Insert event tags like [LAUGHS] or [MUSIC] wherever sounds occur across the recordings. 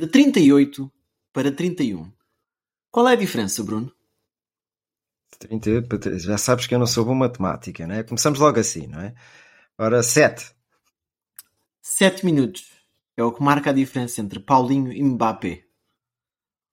De 38 para 31. Qual é a diferença, Bruno? 30, já sabes que eu não sou bom matemática, não é? Começamos logo assim, não é? Ora, 7. 7 minutos. É o que marca a diferença entre Paulinho e Mbappé.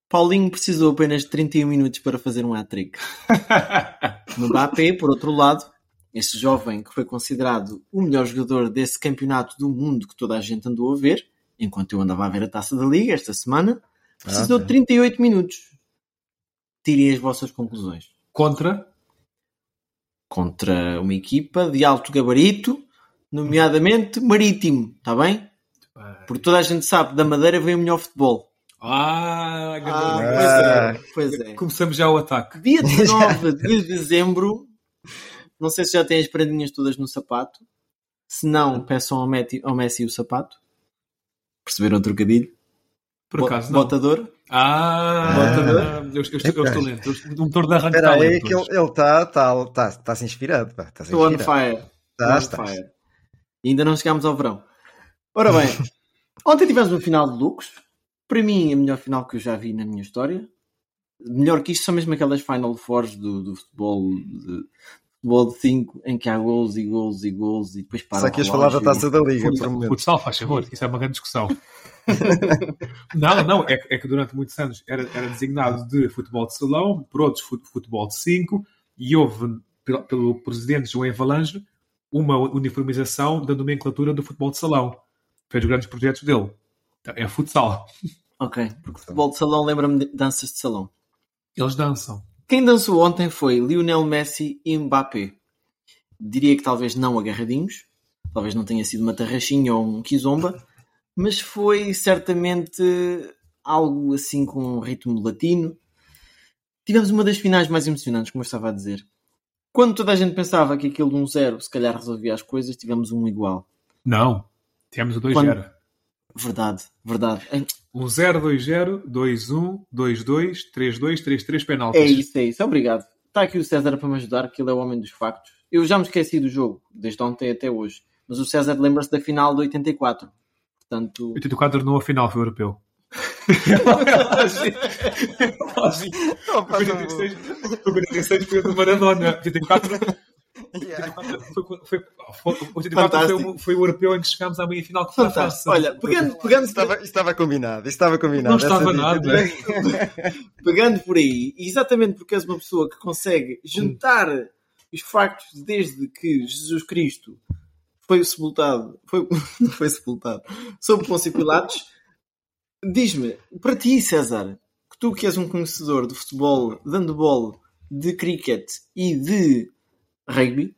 Paulinho precisou apenas de 31 minutos para fazer um hat-trick. [LAUGHS] Mbappé, por outro lado, este jovem que foi considerado o melhor jogador desse campeonato do mundo que toda a gente andou a ver, enquanto eu andava a ver a taça da Liga esta semana, precisou Ah, de 38 minutos. Tirem as vossas conclusões. Contra? Contra uma equipa de alto gabarito, nomeadamente Marítimo, está bem? Porque toda a gente sabe que da Madeira vem o melhor futebol. Ah, Ah, pois é, pois é. Começamos já o ataque. Dia [LAUGHS] 19 de dezembro, não sei se já têm as prendinhas todas no sapato. Se não, peçam ao Messi, ao Messi o sapato. Perceberam o trocadilho? Por Bo- acaso não. Botador? Ah, Botador? eu, eu, estou- eu estou lento. Eu estou- Um motor de arranque Espera aí, talento que ele está tá, tá, tá, se inspirado. Pá, tá Estou on fire. Tá, on estás. fire. E ainda não chegámos ao verão. Ora bem, [LAUGHS] ontem tivemos uma final de Lucas. Para mim, a melhor final que eu já vi na minha história. Melhor que isto são mesmo aquelas Final Fours do, do futebol de futebol de 5 em que há gols e gols e gols e depois para Só que ias falar da taça da Liga, por Futsal, momento. futsal, faz favor, isso é uma grande discussão. [LAUGHS] não, não, é, que- é que durante muitos anos era, era designado de futebol de salão, por outros fut- futebol de 5, e houve, pelo, pelo presidente João Avalanche, uma uniformização da nomenclatura do futebol de salão. Fez grandes projetos dele. É futsal. Ok, porque futebol de salão lembra-me de danças de salão. Eles dançam. Quem dançou ontem foi Lionel Messi e Mbappé. Diria que talvez não agarradinhos, talvez não tenha sido uma tarraxinha ou um kizomba, mas foi certamente algo assim com um ritmo latino. Tivemos uma das finais mais emocionantes, como eu estava a dizer. Quando toda a gente pensava que aquilo de um zero se calhar resolvia as coisas, tivemos um igual. Não. Temos o 2-0. Verdade, verdade. Em- Um 0, 2-0, 2-1, 2-2, 3-2, 3-3 penaltis. É isso, é isso. Obrigado. Está aqui o César para me ajudar, que ele é o homem dos factos. Eu já me esqueci do jogo, desde ontem até hoje. Mas o César lembra-se da final de 84. Portanto, 84 não a final, foi europeu. Lógico. O 46 o 46 foi o do Maradona. 84 [LAUGHS] foi, foi, foi, 84 foi, foi o europeu em que chegámos à meia-final que foi fantástico. Olha, pegando, pegando, Estava, isto estava combinado, estava combinado. Não estava dica. nada. [LAUGHS] pegando por aí, e exatamente porque és uma pessoa que consegue juntar os factos desde que Jesus Cristo foi sepultado, foi, não [LAUGHS] foi sepultado, sob Pôncio Pilatos, diz-me, para ti, César, que tu que és um conhecedor de futebol, de handball, de cricket e de rugby,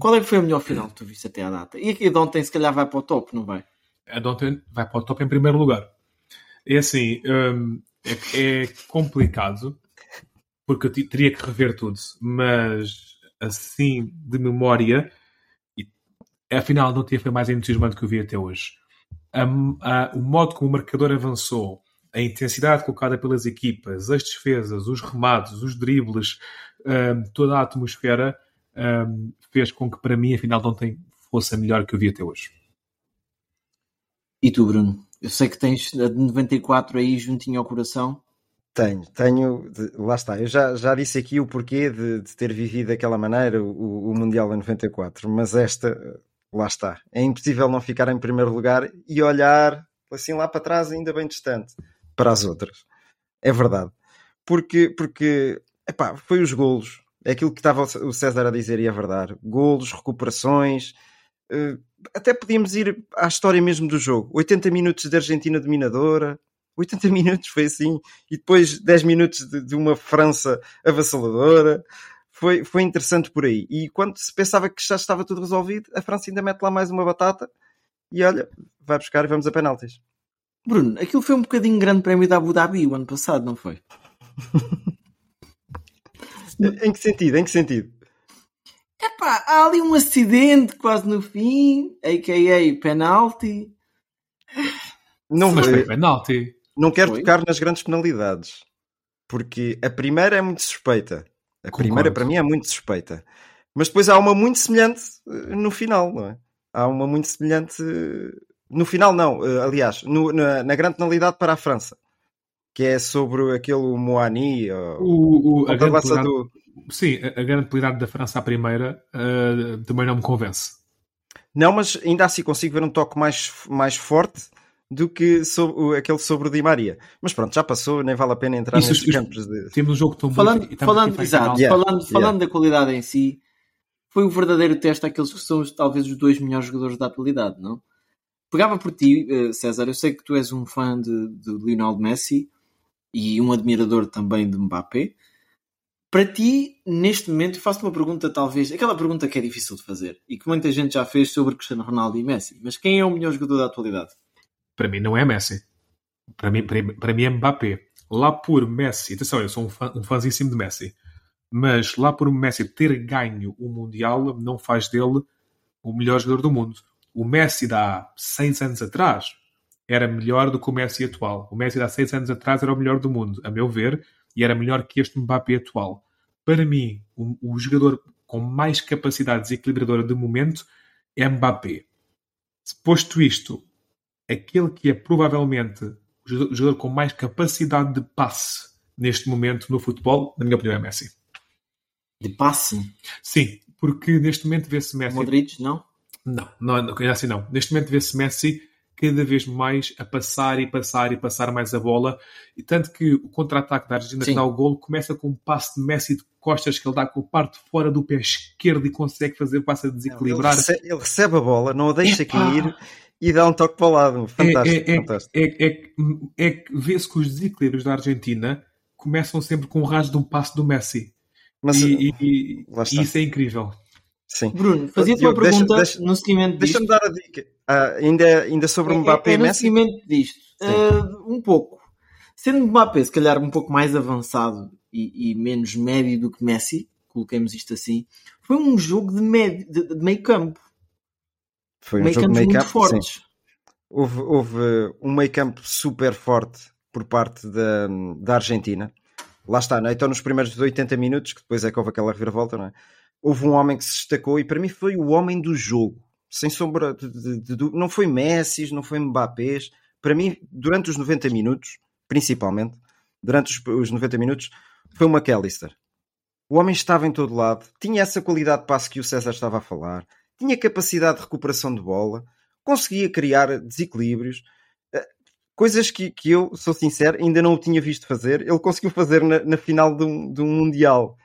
qual é que foi a melhor final que tu viste até à data? E aqui de ontem se calhar vai para o top, não vai? A de ontem vai para o top em primeiro lugar. É assim, hum, é, é complicado, porque eu teria que rever tudo, mas assim, de memória, e afinal não tinha foi mais entusiasmante que eu vi até hoje. A- a- o modo como o marcador avançou, a intensidade colocada pelas equipas, as defesas, os remates, os dribles, hum, toda a atmosfera hum, fez com que para mim a final de ontem fosse a melhor que eu vi até hoje. E tu, Bruno? Eu sei que tens a de 94 aí juntinho ao coração. Tenho, tenho, lá está. Eu já, já disse aqui o porquê de, de ter vivido daquela maneira o, o Mundial em 94, mas esta, lá está. É impossível não ficar em primeiro lugar e olhar assim lá para trás, ainda bem distante, para as outras. É verdade. Porque, porque epá, foi os golos. É aquilo que estava o César a dizer e é verdade. Golos, recuperações. eh, até podíamos ir à história mesmo do jogo. 80 minutos de Argentina dominadora. 80 [LAUGHS] minutos foi assim. E depois 10 minutos de, de uma França avassaladora. Foi, foi interessante por aí. E quando se pensava que já estava tudo resolvido, a França ainda mete lá mais uma batata e olha, vai buscar e vamos a penaltis. Bruno, aquilo foi um bocadinho grande prémio da Abu Dhabi o ano passado, não foi? [LAUGHS] em que sentido? Em que sentido? Epá, há ali um acidente quase no fim, a.k.a. penalti. Não, Mas foi penalti. não quero Foi? tocar nas grandes penalidades, porque a primeira é muito suspeita. A Concordo. primeira para mim é muito suspeita. Mas depois há uma muito semelhante eh, no final, não é? Há uma muito semelhante. eh, No final, não, eh, aliás, no- na, na grande penalidade para a França, que é sobre aquele Moani, ou, O, o, a a grande do. Sim, a, a grande qualidade da França à primeira eh, também não me convence. Não, mas ainda assim consigo ver um toque mais, mais forte do que sobre, o- aquele sobre o Di Maria. Mas pronto, já passou, nem vale a pena entrar Isso, nesses campos de. Temos um jogo tão Falando, estamos falando, exato. Yeah, falando, yeah. falando da qualidade em si, foi o verdadeiro teste àqueles que são talvez os dois melhores jogadores da atualidade, não? Pegava por ti, eh, César, eu sei que tu és um fã de, de Lionel Messi e um admirador também de Mbappé. Para ti, neste momento, faço uma pergunta, talvez, aquela pergunta que é difícil de fazer e que muita gente já fez sobre Cristiano Ronaldo e Messi. Mas quem é o melhor jogador da atualidade? Para mim não é Messi. Para mim, para, para mim é Mbappé. Lá por Messi, atenção, eu sou um, fã, um fãzíssimo de Messi, mas lá por Messi ter ganho o Mundial não faz dele o melhor jogador do mundo. O Messi de há seis anos atrás era melhor do que o Messi atual. O Messi há seis anos atrás era o melhor do mundo, a meu ver, e era melhor que este Mbappé atual. Para mim, o, o jogador com mais capacidade desequilibradora de momento é Mbappé. Posto isto, aquele que é provavelmente o jogador, com mais capacidade de passe neste momento no futebol, na minha opinião, é Messi. De passe? Sim, porque neste momento vê-se Messi. Modric, não? Não, não, não, assim não. Neste momento vê-se Messi cada vez mais a passar e passar e passar mais a bola. E tanto que o contra-ataque da Argentina Sim. que dá o golo começa com um passe de Messi de costas que ele dá com a parte fora do pé esquerdo e consegue fazer passe a Ele, desequilibrar. rece- ele recebe a bola, não a deixa Epá! cair e dá um toque para o lado. Fantástico, é, é, fantástico. é, é, é, é que vê-se que os desequilíbrios da Argentina começam sempre com o rasgo de um passe do Messi. Mas e, e- e- isso é incrível. Sim. Bruno, fazia-te uma deixa- pergunta deixa- no seguimento disto. Deixa-me dar a dica. Ah, ainda, ainda sobre o É- Mbappé é, é no seguimento disto. Uh, um pouco. Sendo Mbappé, se calhar, um pouco mais avançado e, e menos médio do que Messi, coloquemos isto assim, foi um jogo de, médio, de, de meio campo. Foi um meio jogo de meio campo. sim. fortes. Houve, houve um meio campo super forte por parte da, da Argentina. Lá está, não é? Então nos primeiros 80 minutos, que depois é que houve aquela reviravolta, não é? Houve um homem que se destacou e para mim foi o homem do jogo. Sem sombra de, de- de Não foi Messi, não foi Mbappé. Para mim, durante os 90 minutos, principalmente, durante os, os 90 minutos, foi o McAllister. O homem estava em todo lado, tinha essa qualidade de passe que o César estava a falar, tinha capacidade de recuperação de bola, conseguia criar desequilíbrios, eh, coisas que, que eu, sou sincero, ainda não o tinha visto fazer. Ele conseguiu fazer na, na final de um, de um Mundial.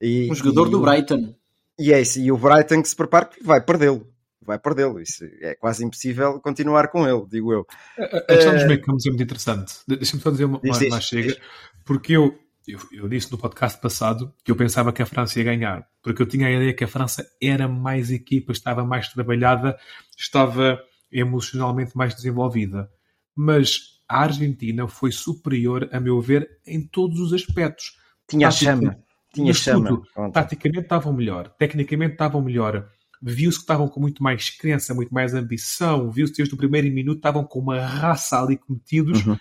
E, Um jogador e do Brighton. E é isso, e o Brighton que se prepara que vai perdê-lo. Vai perdê-lo. Isso é quase impossível continuar com ele, digo eu. A, a questão dos Eh, meio campos é muito interessante. De- Deixa-me só dizer uma, Diz, uma chega, diz. porque eu, eu, eu disse no podcast passado que eu pensava que a França ia ganhar, porque eu tinha a ideia que a França era mais equipa, estava mais trabalhada, estava emocionalmente mais desenvolvida. Mas a Argentina foi superior, a meu ver, em todos os aspectos. Tinha a chama. Tinha mas chama. tudo. Pronto. Taticamente estavam melhor, tecnicamente estavam melhor. Viu-se que estavam com muito mais crença, muito mais ambição. Viu-se desde o primeiro minuto estavam com uma raça ali cometidos Uhum.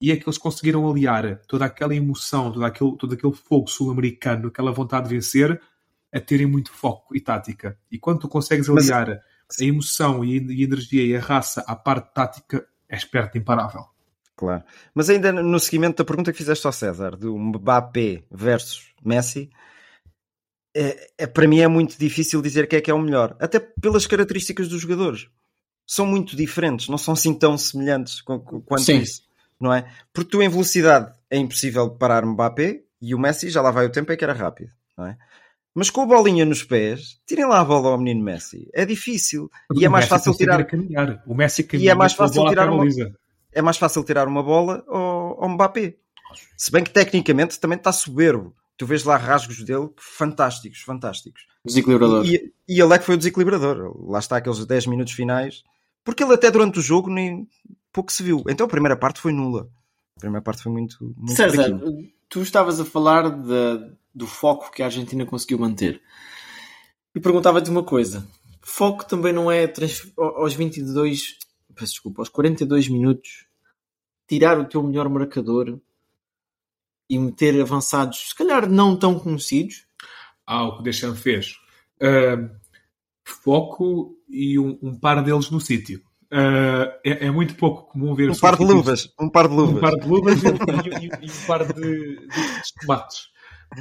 e é que eles conseguiram aliar toda aquela emoção, todo aquele, todo aquele fogo sul-americano, aquela vontade de vencer, a terem muito foco e tática. E quando tu consegues Mas- aliar a emoção e e a energia e a raça à parte tática, és perto de imparável. Claro. Mas ainda no seguimento da pergunta que fizeste ao César, do Mbappé versus Messi, é, é- para mim é muito difícil dizer quem é que é o melhor. Até pelas características dos jogadores. São muito diferentes, não são assim tão semelhantes quanto Sim. isso. Não é? Porque tu em velocidade é impossível parar Mbappé e o Messi já lá vai o tempo é que era rápido. Não é? Mas com a bolinha nos pés, tirem lá a bola ao menino Messi. É difícil. E é mais fácil tirar. caminhar. O Messi E é mais fácil tirar uma-. É mais fácil tirar uma bola ao, ao Mbappé. Se bem que tecnicamente também está soberbo. Tu vês lá rasgos dele fantásticos, fantásticos. Desequilibrador. E, e ele é que foi o desequilibrador. Lá está aqueles 10 minutos finais. Porque ele até durante o jogo nem pouco se viu. Então a primeira parte foi nula. A primeira parte foi muito. muito César, fraquinho. tu estavas a falar de- do foco que a Argentina conseguiu manter. E perguntava-te uma coisa: foco também não é trans- aos 22, peço desculpa, aos 42 minutos, tirar o teu melhor marcador e meter avançados, se calhar não tão conhecidos, Ah, o que o Deschamps fez. Ah, foco e um, um par deles no sítio. Ah, é, é muito pouco comum ver Um par de luvas. Um par de luvas. Um par de luvas e, e- e- um par de, de- tomates.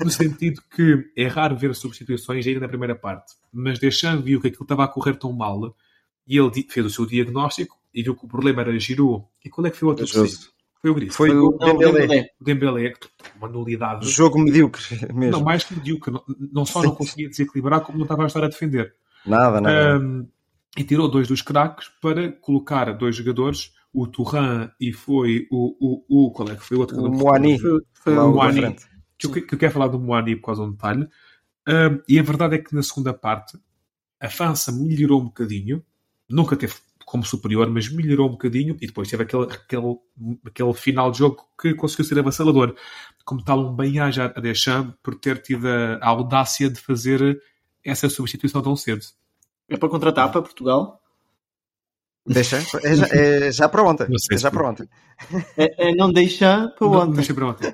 No sentido que é raro ver substituições ainda na primeira parte. Mas Deschamps viu que aquilo estava a correr tão mal e ele fez o seu diagnóstico e viu que o problema era Giroud. E qual é que foi o outro terceiro? Foi o Gris. Foi Foi o Dembélé. O Dembélé, que uma nulidade. Jogo medíocre mesmo. Não, mais que medíocre. Não, não só não conseguia desequilibrar, como não estava a estar a defender. Nada, nada. Um, e tirou dois dos craques para colocar dois jogadores, o Turran e foi o, o, o qual é que foi o outro? o Moani. foi, foi o Moani. Que eu, que eu quero falar do Moani por causa de um detalhe. Um, e a verdade é que na segunda parte a França melhorou um bocadinho, nunca teve como superior, mas melhorou um bocadinho e depois teve aquele, aquele, aquele final de jogo que conseguiu ser avassalador. Como tal, um bem-aja a Deschamps por ter tido a, a audácia de fazer essa substituição tão cedo. É para contratar para Portugal. Deixa. É já, é já para ontem. Não sei É já se- para ontem. É, é não deixar para Não, ontem. deixa para ontem.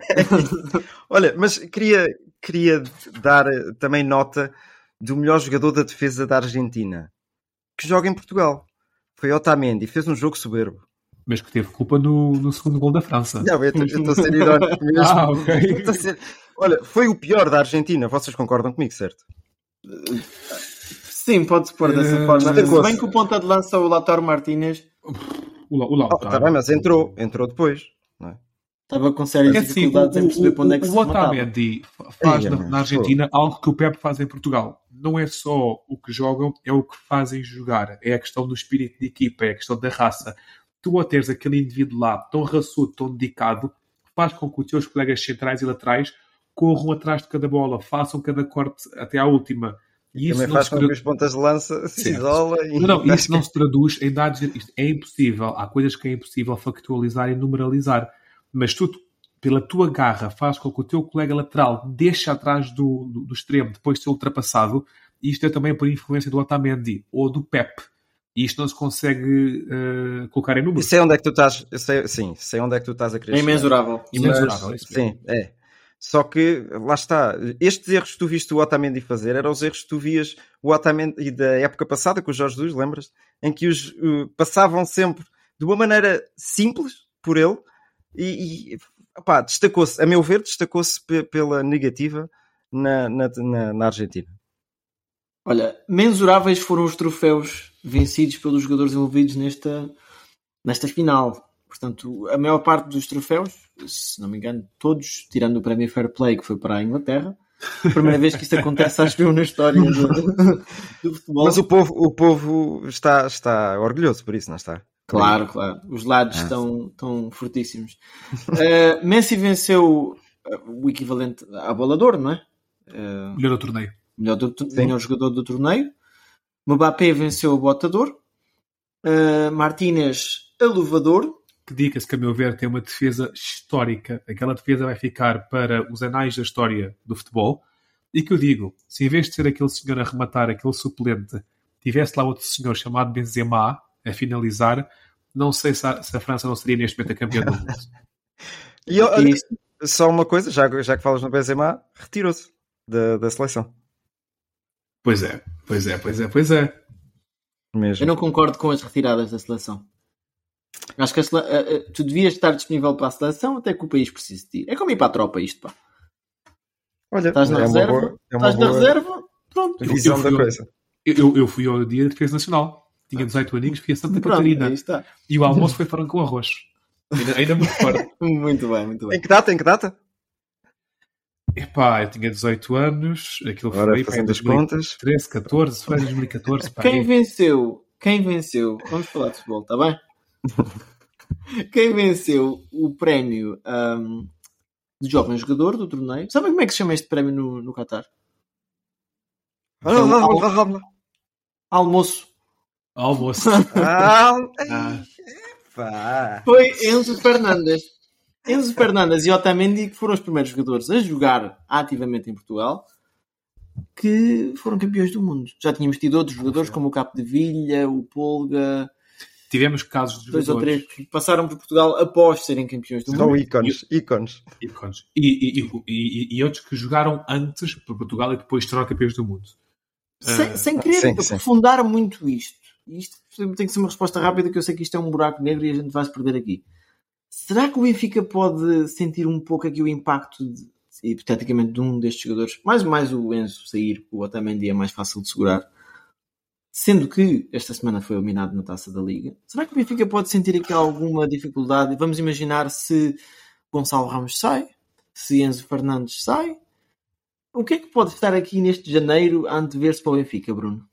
[LAUGHS] Olha, mas queria, queria dar eh, também nota do melhor jogador da defesa da Argentina que joga em Portugal. Foi Otamendi, fez um jogo soberbo. Mas que teve culpa no, no segundo gol da França. Não, eu estou- a ser irónico [LAUGHS] mesmo. Ah, ok. Eu estou a ser- Olha, foi o pior da Argentina. Vocês concordam comigo, certo? Sim, pode-se pôr dessa Eh, forma. Se bem que o ponta de lança, o Lautaro Martínez, O, La- o Oh, Lautaro. tá bem, mas entrou. Entrou depois. não é? estava com sérias É assim, o, dificuldades em perceber para onde é que o, se o. Otamendi fa- faz Ei, na, na Argentina algo que o Pepe faz em Portugal. Não é só o que jogam, é o que fazem jogar. É a questão do espírito de equipa, é a questão da raça. Tu ao teres aquele indivíduo lá tão raçudo, tão dedicado, faz com que os teus colegas centrais e laterais corram atrás de cada bola, façam cada corte até à última. E isso Também não faz se com que os pontas de lança se isolem. Não, não, isso não se traduz em dados. Isto é impossível. Há coisas que é impossível factualizar e numeralizar. Mas tu, pela tua garra, faz com que o teu colega lateral deixe atrás do, do, do extremo depois de ser ultrapassado. E isto é também por influência do Otamendi ou do Pep. E isto não se consegue eh, colocar em E números. sei onde é que tu estás. sei- sim, sei onde é que tu estás a querer. É imensurável. Imensurável, Mas- é. Sim, é. Só que, lá está, estes erros que tu viste o Otamendi fazer eram os erros que tu vias o Otamendi da época passada com o Jorge Jesus, lembras? Em que os uh, passavam sempre de uma maneira simples por ele e, e opá, destacou-se, a meu ver, destacou-se pe- pela negativa na, na, na, na Argentina. Olha, mensuráveis foram os troféus vencidos pelos jogadores envolvidos nesta, nesta final. Portanto, a maior parte dos troféus, se não me engano, todos, tirando o prémio Fair Play, que foi para a Inglaterra, a primeira vez que isto acontece, acho eu, na história do, do futebol. Mas o povo, o povo está, está orgulhoso por isso, não está? Claro, claro. Os lados Ah. estão, estão fortíssimos. Uh, Messi venceu uh, o equivalente à bolador, não é? Uh, Melhor do torneio. melhor, do- melhor jogador do torneio. Mbappé venceu o botador. Uh, Martínez, a luvador. Que diga-se que, a meu ver, tem uma defesa histórica. Aquela defesa vai ficar para os anais da história do futebol. E que eu digo, se em vez de ser aquele senhor a rematar, aquele suplente, tivesse lá outro senhor chamado Benzema a finalizar, não sei se a, se a França não seria neste momento a campeã do mundo. [LAUGHS] E olha, Isso. só uma coisa, já, já que falas no Benzema, retirou-se da, da seleção. Pois é, pois é, pois é, pois é. Mesmo. Eu não concordo com as retiradas da seleção. Acho que a uh, uh, tu devias estar disponível para a seleção até que o país precise de ti. É como ir para a tropa isto, pá. Olha, Estás na é reserva, boa, é estás na reserva, pronto. visão Eu- eu da coisa. Eu, eu fui ao dia da defesa nacional. Tinha 18 aninhos, fui a Santa Pronto, Catarina. E o almoço foi frango com arroz. Ainda, ainda me recordo. [LAUGHS] Muito bem, muito bem. Em que data? Em que data? Epá, eu tinha 18 anos, aquilo Agora foi fazendo as 2013, contas. 14, foi em 2014. Pá, Quem é- venceu? Quem venceu? Vamos falar de futebol, está bem? [LAUGHS] Quem venceu o prémio ahm, de jovem jogador do torneio? Sabem como é que se chama este prémio no, no Qatar? Almoço. Almoço. Ah, Ah. Foi Enzo Fernandes. Enzo Fernandes e Otamendi que foram os primeiros jogadores a jogar ativamente em Portugal que foram campeões do mundo. Já tínhamos tido outros jogadores como o Capo de Vilha, o Polga, Tivemos casos de dois ou jogadores três que passaram por Portugal após serem campeões do São mundo. ícones, ícones. ícones. E, e, e, e- outros que jogaram antes por Portugal e depois tornaram campeões do mundo. Sem, Ah, sem querer sim, sim. aprofundar muito isto. Isto tem que ser uma resposta rápida, que eu sei que isto é um buraco negro e a gente vai se perder aqui. Será que o Benfica pode sentir um pouco aqui o impacto, de, hipoteticamente, de um destes jogadores? Mais mais o Enzo sair, o Otamendi é mais fácil de segurar. Sendo que esta semana foi eliminado na Taça da Liga. Será que o Benfica pode sentir aqui alguma dificuldade? Vamos imaginar se Gonçalo Ramos sai, se Enzo Fernandes sai. O que é que pode estar aqui neste janeiro a antever-se para o Benfica, Bruno?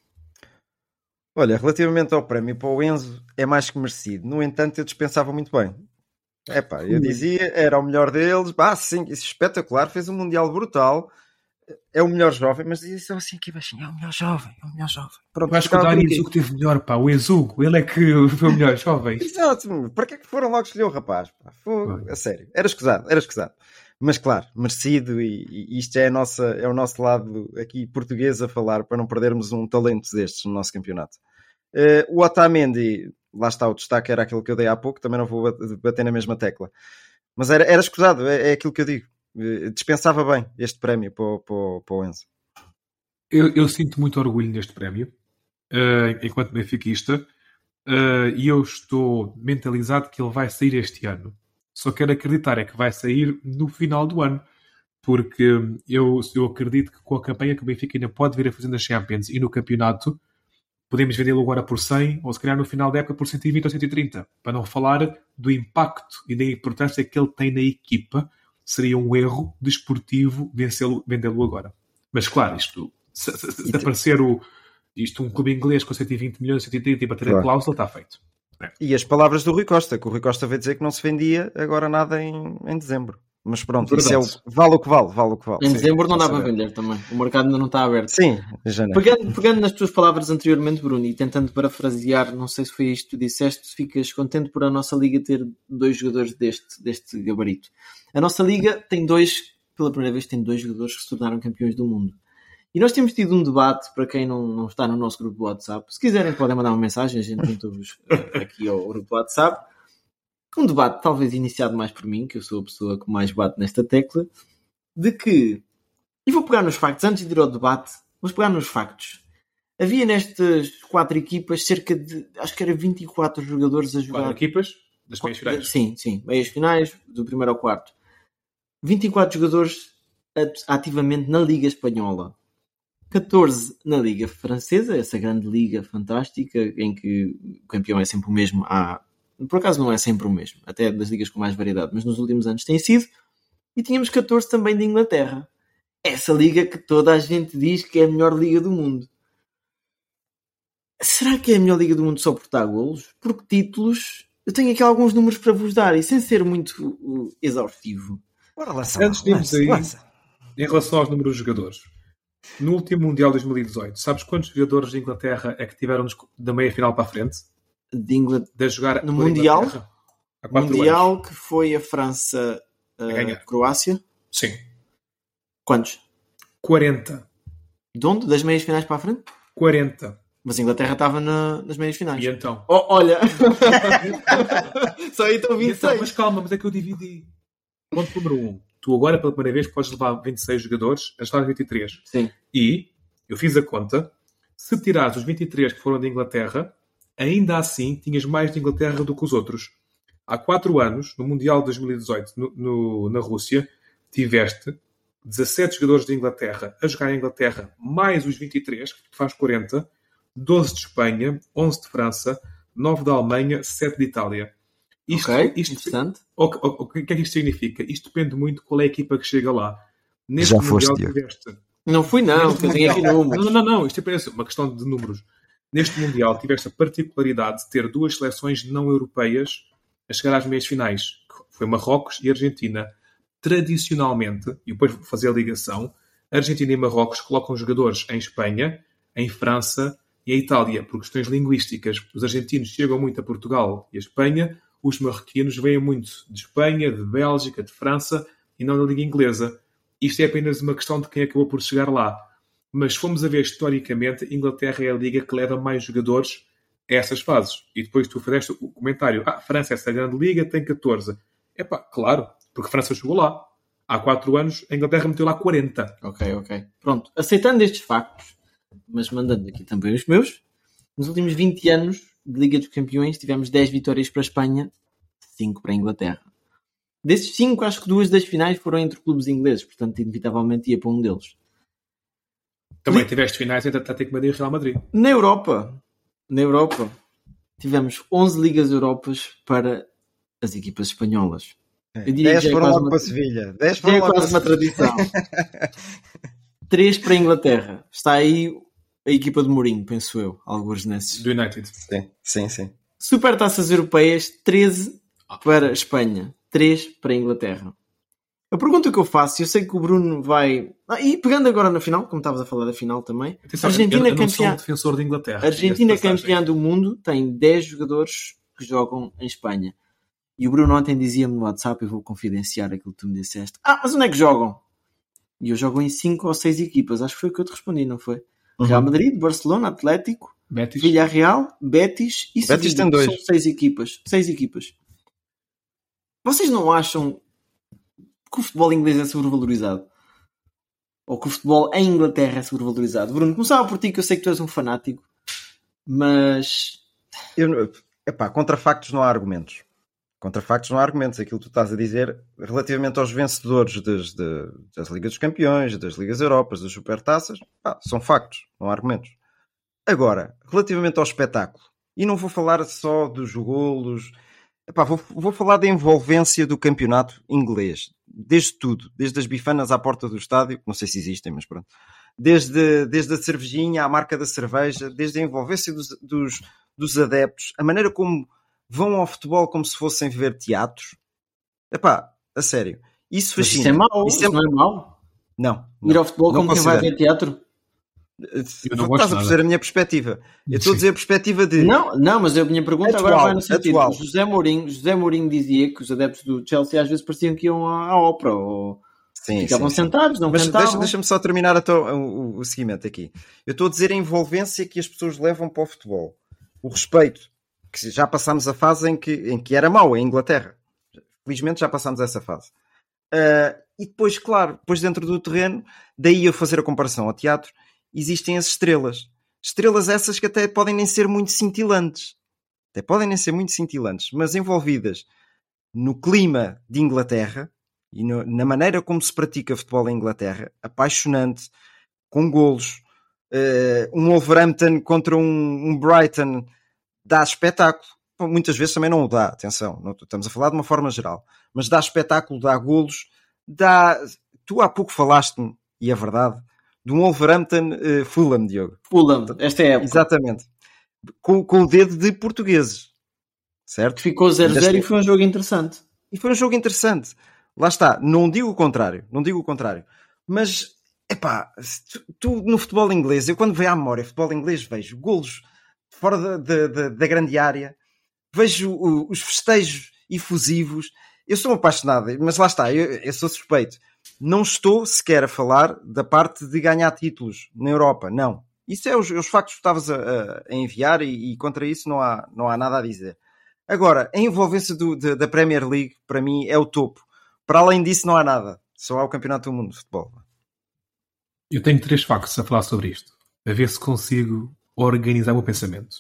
Olha, relativamente ao prémio para o Enzo, é mais que merecido. No entanto, eu dispensava muito bem. É pá, eu dizia, era o melhor deles. Ah, sim, isso é espetacular, fez um Mundial brutal. É o melhor jovem, mas dizia só assim aqui baixinho: é o melhor jovem, é o melhor jovem. Pronto, Eu acho que o. Enzugo teve melhor, pá. O Enzugo, ele é que [LAUGHS] foi o melhor jovem. Exato, para que é que foram logo escolher o rapaz? Fogo, a sério, era escusado, era escusado. Mas claro, merecido, e, e isto é, nossa, é o nosso lado aqui português a falar para não perdermos um talento destes no nosso campeonato. Eh, o Otamendi, lá está, o destaque era aquilo que eu dei há pouco, também não vou bat- bater na mesma tecla. Mas era, era escusado, é, é aquilo que eu digo. Eh, dispensava bem este prémio para, para, para o Enzo. Eu, eu sinto muito orgulho neste prémio, eh, enquanto benfiquista, e eu estou mentalizado que ele vai sair este ano. Só quero acreditar é que vai sair no final do ano, porque eu, eu acredito que com a campanha que o Benfica ainda pode vir a fazer na Champions e no campeonato, podemos vendê-lo agora por 100 ou se calhar no final da época por 120 ou 130, para não falar do impacto e da importância que ele tem na equipa. Seria um erro desportivo vendê-lo agora. Mas claro, isto se, se- se aparecer o, isto um clube inglês com 120 milhões, 130 e bater a Claro. cláusula, está feito. E as palavras do Rui Costa, que o Rui Costa veio dizer que não se vendia agora nada em, em dezembro. Mas pronto, isso é o, vale o que vale, vale o que vale. Em Sim, dezembro não dá posso para saber. vender também. O mercado ainda não está aberto. Sim. Pegando, pegando nas tuas palavras anteriormente, Bruno, e tentando parafrasear, não sei se foi isto que tu disseste, se ficas contente por a nossa liga ter dois jogadores deste, deste gabarito. A nossa liga tem dois, pela primeira vez, tem dois jogadores que se tornaram campeões do mundo. E nós temos tido um debate, para quem não, não está no nosso grupo do WhatsApp, se quiserem podem mandar uma mensagem, a gente junta-vos eh, aqui ao grupo do WhatsApp. Um debate talvez iniciado mais por mim, que eu sou a pessoa que mais bate nesta tecla, de que, e vou pegar nos factos, antes de ir ao debate, vou pegar nos factos. Havia nestas quatro equipas cerca de, acho que era 24 jogadores a jogar. Quatro equipas das meias finais. Sim, sim, meias finais, do primeiro ao quarto. 24 jogadores at- ativamente na Liga Espanhola. 14 na Liga Francesa, essa grande liga fantástica em que o campeão é sempre o mesmo. Há, por acaso não é sempre o mesmo, até das ligas com mais variedade, mas nos últimos anos tem sido. E tínhamos 14 também de Inglaterra. Essa liga que toda a gente diz que é a melhor liga do mundo. Será que é a melhor liga do mundo só por dar golos? Porque títulos, eu tenho aqui alguns números para vos dar e sem ser muito uh, exaustivo. Bora lá, Antes de irmos aí, lança. em relação aos números de jogadores, no último Mundial 2018, sabes quantos jogadores de Inglaterra é que tiveram da meia final para a frente? De De jogar No Mundial? Inglaterra? Quatro Mundial anos. que foi a França, A uh, ganhar. Croácia. Sim. Quantos? 40. De onde? Das meias finais para a frente? 40. Mas a Inglaterra estava na- nas meias finais. E então? Oh, olha! [LAUGHS] Só aí estão E então, 26. mas calma, mas é que eu dividi. Ponto número 1. Um. Tu agora, pela primeira vez, podes levar 26 jogadores a estar 23. Sim. E, eu fiz a conta, se tirares os 23 que foram de Inglaterra, ainda assim tinhas mais de Inglaterra do que os outros. Há 4 anos, no Mundial de 2018, no, no- na Rússia, tiveste 17 jogadores de Inglaterra a jogar em Inglaterra, mais os 23, que faz 40, 12 de Espanha, 11 de França, 9 da Alemanha, 7 de Itália. Isto, ok, isto, interessante. o, o- o que é que isto significa? Isto depende muito de qual é a equipa que chega lá. Neste Já foste, Mundial tiveste Não fui não, números. não, não, não, isto é uma questão de números. Neste Mundial tiveste a particularidade de ter duas seleções não europeias a chegar às meias finais, que foi Marrocos e Argentina. Tradicionalmente, e depois vou fazer a ligação, Argentina e Marrocos colocam jogadores em Espanha, em França E a Itália, por questões linguísticas, os argentinos chegam muito a Portugal e a Espanha, os marroquinos vêm muito de Espanha, de Bélgica, de França e não da Liga Inglesa. Isto é apenas uma questão de quem acabou por chegar lá. Mas se formos a ver historicamente, Inglaterra é a liga que leva mais jogadores a essas fases. E depois tu fizeste o comentário: ah, França, essa grande liga, tem 14. É pá, claro, porque França chegou lá. Há 4 anos, a Inglaterra meteu lá 40. Ok, ok. Pronto, aceitando estes factos, mas mandando aqui também os meus, nos últimos 20 anos de Liga dos Campeões tivemos 10 vitórias para a Espanha, 5 para a Inglaterra. Desses 5, acho que duas das finais foram entre clubes ingleses, portanto, inevitavelmente ia para um deles. Também tiveste finais entre Atlético Madrid e Real Madrid. Na Europa, na Europa, tivemos 11 Ligas Europas para as equipas espanholas. Eu diria 10 que foram logo uma... para Sevilha. 10 foram é quase uma tradição. [LAUGHS] 3 para a Inglaterra. Está aí a equipa de Mourinho, penso eu. Alguns nesses. Do United. Sim, sim, sim. Super taças europeias, 13 para a Espanha, 3 para a Inglaterra. A pergunta que eu faço, eu sei que o Bruno vai. Ah, e pegando agora na final, como estavas a falar da final também, Atenção, Argentina eu, eu campeã. defensor de Inglaterra. Argentina campeã do mundo tem 10 jogadores que jogam em Espanha. E o Bruno ontem dizia-me no WhatsApp, eu vou confidenciar aquilo que tu me disseste. Ah, mas onde é que jogam? E eu jogo em 5 ou 6 equipas, acho que foi o que eu te respondi, não foi? Uhum. Real Madrid, Barcelona, Atlético, Betis. Villarreal, Betis e Betis tem dois. São 6 equipas. 6 equipas. Vocês não acham que o futebol inglês é sobrevalorizado? Ou que o futebol em Inglaterra é sobrevalorizado? Bruno, começava por ti que eu sei que tu és um fanático, mas. Eu, epá, contra factos não há argumentos. Contra factos não há argumentos. Aquilo que tu estás a dizer relativamente aos vencedores das, das Ligas dos Campeões, das Ligas Europas, das Supertaças, pá, são factos, não há argumentos. Agora, relativamente ao espetáculo, e não vou falar só dos golos, epá, vou, vou falar da envolvência do campeonato inglês desde tudo, desde as bifanas à porta do estádio, não sei se existem, mas pronto, desde, desde a cervejinha à marca da cerveja, desde a envolvência dos, dos, dos adeptos, a maneira como vão ao futebol como se fossem ver teatros. Epá, a sério. Isso fascina. Isso é mau, isso, é... não é mau. Não, não. Ir ao futebol como quem vai ver teatro? Estás a perceber a minha perspectiva. Eu estou a dizer a perspectiva de. Não, não, mas a minha pergunta atual, agora vai no sentido. Atual. José Mourinho, José Mourinho dizia que os adeptos do Chelsea às vezes pareciam que iam à, ópera ou sim, ficavam sim, sentados, sim. não mas cantavam. Deixa, deixa-me só terminar a to, o, o, seguimento aqui. Eu estou a dizer a envolvência que as pessoas levam para o futebol. O respeito. Que já passámos a fase em que, em que era mau em Inglaterra. Felizmente já passámos essa fase. Uh, e depois, claro, depois dentro do terreno, daí eu fazer a comparação ao teatro existem as estrelas. Estrelas essas que até podem nem ser muito cintilantes. Até podem nem ser muito cintilantes, mas envolvidas no clima de Inglaterra e no, na maneira como se pratica futebol em Inglaterra, apaixonante, com golos. Uh, um Wolverhampton contra um, um, Brighton dá espetáculo. Muitas vezes também não o dá, atenção, não, estamos a falar de uma forma geral, mas dá espetáculo, dá golos, dá. Tu há pouco falaste-me, e é verdade, de um Wolverhampton uh, Fulham, Diogo. Fulham, esta é a época. Exatamente. Com, com o dedo de portugueses. Certo? Ficou 0-0 e foi um jogo interessante. E foi um jogo interessante. Lá está. Não digo o contrário. Não digo o contrário. Mas, epá, tu, tu no futebol inglês, eu quando vejo à memória futebol inglês, vejo golos fora da, da, da, grande área, vejo o, os festejos efusivos. Eu sou apaixonado, mas lá está, eu, eu sou suspeito não estou sequer a falar da parte de ganhar títulos na Europa, não. Isso é os, os factos que estavas a, a enviar e, e, contra isso não há, não há nada a dizer. Agora, a envolvência do, de, da Premier League, para mim, é o topo. Para além disso, não há nada. Só há o Campeonato do Mundo de Futebol. Eu tenho três factos a falar sobre isto, a ver se consigo organizar o meu pensamento.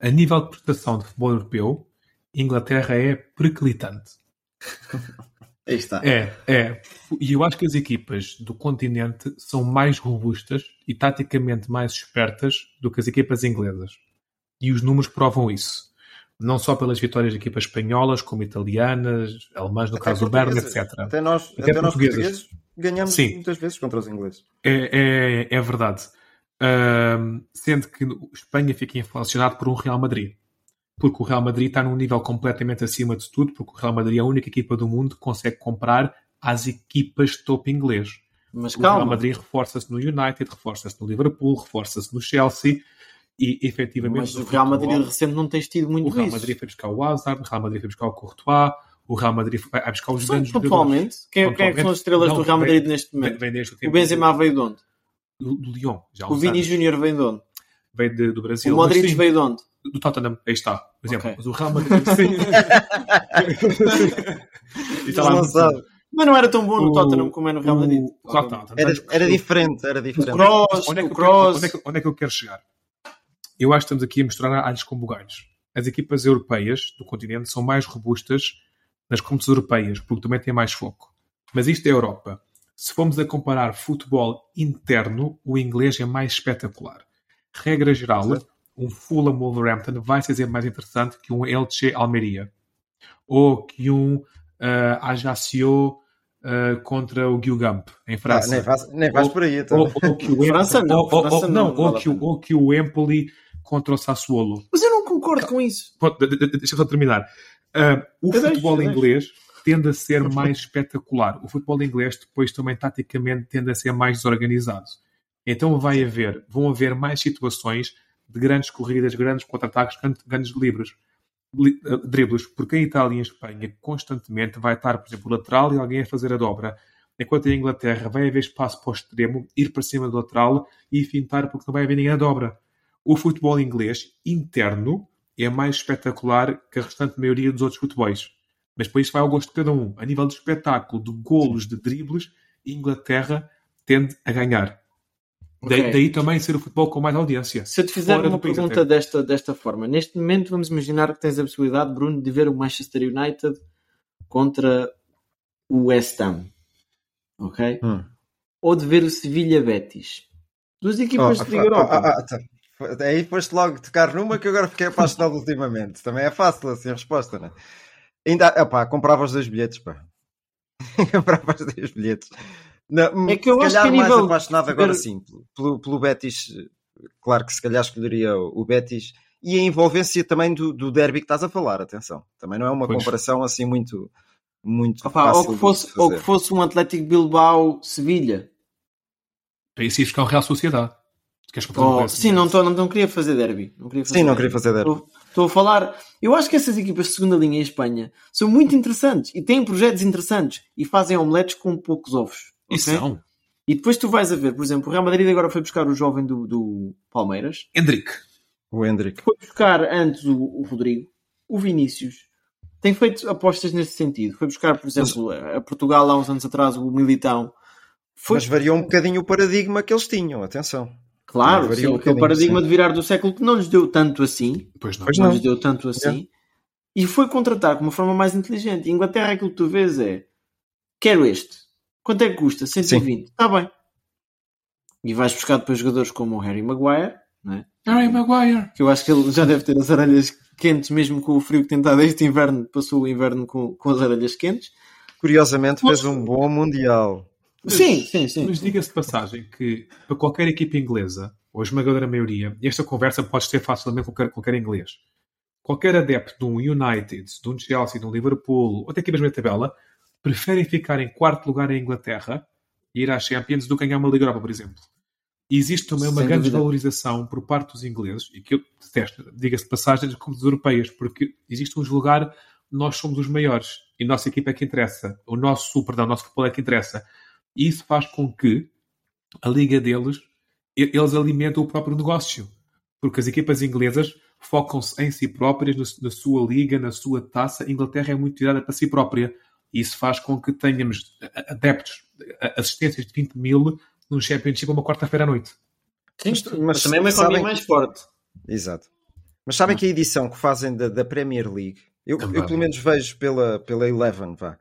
A nível de prestação de futebol europeu, Inglaterra é periclitante. [LAUGHS] Aí está. É, é. E eu acho que as equipas do continente são mais robustas e taticamente mais espertas do que as equipas inglesas. E os números provam isso. Não só pelas vitórias de equipas espanholas, como italianas, alemãs, no até caso do Bern, etc. Até nós, até, até nós portugueses ganhamos Sim. muitas vezes contra os ingleses. É, é, é verdade. Uh, sendo que Espanha fica inflacionado por um Real Madrid porque o Real Madrid está num nível completamente acima de tudo, porque o Real Madrid é a única equipa do mundo que consegue comprar às equipas de topo inglês. Mas o calma. Real Madrid reforça-se no United, reforça-se no Liverpool, reforça-se no Chelsea. E efetivamente. Mas o Real Madrid futebol, recente não tens tido muito O Real. Madrid foi buscar o Hazard, o Real Madrid foi buscar o Courtois, o Real Madrid vai vai buscar os Só grandes pontualmente, quem, quem é que são as estrelas Não, do Real vem- Madrid neste vem- momento? vem o Benzema veio de onde? Do, do Lyon, O Vini. Júnior veio de onde? Veio de- do Brasil. O Modric sim, veio de onde? do Tottenham, aí está, por exemplo. Ok. Mas o Real Madrid. Sim. [LAUGHS] está lá Não muito- sabe. Mas não era tão bom no O- Tottenham como é no Real Madrid. o- Claro que está. Era, era diferente, era O diferente. Kroos, Onde é, que o eu quero, Kroos. onde, é que, onde é que eu quero chegar? Eu acho que estamos aqui a misturar alhos com bugalhos. As equipas europeias do continente são mais robustas nas competições europeias, porque também têm mais foco. Mas isto é a Europa. Se formos a comparar futebol interno, o inglês é mais espetacular. Regra geral, um Fulham Wolverhampton vai ser mais interessante que um Elche Almeria. Ou que um uh, Ajaccio uh, contra o Guingamp, em Ah, França. nem vais, nem vais Ou- por aí, então. ou, ou que o [LAUGHS] França Empoli, não, ou, França ou- não, não, ou, que, ou que o Empoli contra o Sassuolo. Mas eu não concordo com isso. Pronto, de- de- de- Deixa eu só terminar. Ah, o Eu deixo, futebol deixo. inglês tende a ser mais espetacular. O futebol inglês depois também taticamente tende a ser mais desorganizado. Então vai haver, vão haver mais situações de grandes corridas, grandes contra-ataques, grandes, livros, li- eh, dribles, porque em Itália e em Espanha constantemente vai estar, por exemplo, o lateral e alguém a fazer a dobra. Enquanto em Inglaterra vai haver espaço para o extremo, ir para cima do lateral e fintar porque não vai haver ninguém a dobra. O futebol inglês interno é mais espetacular que a restante maioria dos outros futebols. Mas depois isso vai ao gosto de cada um. A nível de espetáculo, de golos, de dribles, Inglaterra tende a ganhar. Da- Ok. Daí também ser o futebol com mais audiência. Se eu te fizer uma pergunta até. desta, desta forma, neste momento vamos imaginar que tens a possibilidade, Bruno, de ver o Manchester United contra o West Ham. Ok? Hum. Ou de ver o Sevilha Betis. Duas equipas Oh, de Liga ah, Europa. ah, ah, tá. Aí foste logo tocar numa que eu agora fiquei apaixonado ultimamente. Também é fácil assim a resposta, né? Ainda, epá, comprava os dois bilhetes, pá. [LAUGHS] comprava os dois bilhetes. Não, É que eu se acho calhar que a mais nível apaixonado agora sim, pelo, pelo Betis, claro que se calhar escolheria o o Betis e a envolvência também do, do derby que estás a falar, atenção. Também não é uma Pois. comparação assim muito, muito Opa, fácil ou, que fosse, ou que fosse um Atlético Bilbao-Sevilha. Para isso ir buscar o Real Sociedade. Queres um Oh, sim, não, tô, não, não queria fazer derby. Não queria fazer Sim, não derby. queria fazer derby. Estou, a falar. Eu acho que essas equipas de segunda linha em Espanha são muito interessantes e têm projetos interessantes e fazem omeletes com poucos ovos. E ok? são. E depois tu vais a ver, por exemplo, o Real Madrid agora foi buscar o jovem do, do Palmeiras, Hendrick. O Hendrick. foi buscar antes o, o Rodrigo, o Vinícius. Tem feito apostas nesse sentido. Foi buscar, por exemplo, a, a Portugal há uns anos atrás, o Militão. Foi, Mas variou um bocadinho o paradigma que eles tinham, atenção. Claro, sim, um aquele paradigma sim. de virar do século que não lhes deu tanto assim. Pois não. Pois não não. lhes deu tanto assim. E foi contratar com uma forma mais inteligente. Em Inglaterra aquilo que tu vês é quero este. Quanto é que custa? 120. Está bem. E vais buscar depois jogadores como o Harry Maguire, não é? Harry Maguire. que eu acho que ele já deve ter as orelhas quentes, mesmo com o frio que tem estado este inverno, passou o inverno com, com as orelhas quentes. Curiosamente fez um bom Mundial. Sim, sim, sim. Mas diga-se de passagem que para qualquer equipa inglesa, ou a esmagadora maioria, e esta conversa pode ter facilmente com qualquer, qualquer inglês. Qualquer adepto de um United, de um Chelsea, de um Liverpool, ou até equipas meio tabela, preferem ficar em quarto lugar em Inglaterra e ir à Champions do que ganhar uma Liga Europa, por exemplo. E existe também uma Sem grande dúvida. desvalorização por parte dos ingleses, e que eu detesto, diga-se de passagem, das competições europeias, porque existe um julgar nós somos os maiores e a nossa equipa é que interessa, o nosso, perdão, o nosso futebol é que interessa. E isso faz com que a liga deles, eles alimentam o próprio negócio. Porque as equipas inglesas focam-se em si próprias, na, na sua liga, na sua taça. A Inglaterra é muito tirada para si própria. E isso faz com que tenhamos adeptos, assistências de 20 mil num Championship uma quarta-feira à noite. Sim, Mas- mas, também é uma economia sabem mais forte. Exato. Mas sabem que a edição que fazem da, da Premier League, eu, eu pelo menos vejo pela, pela Eleven, vá,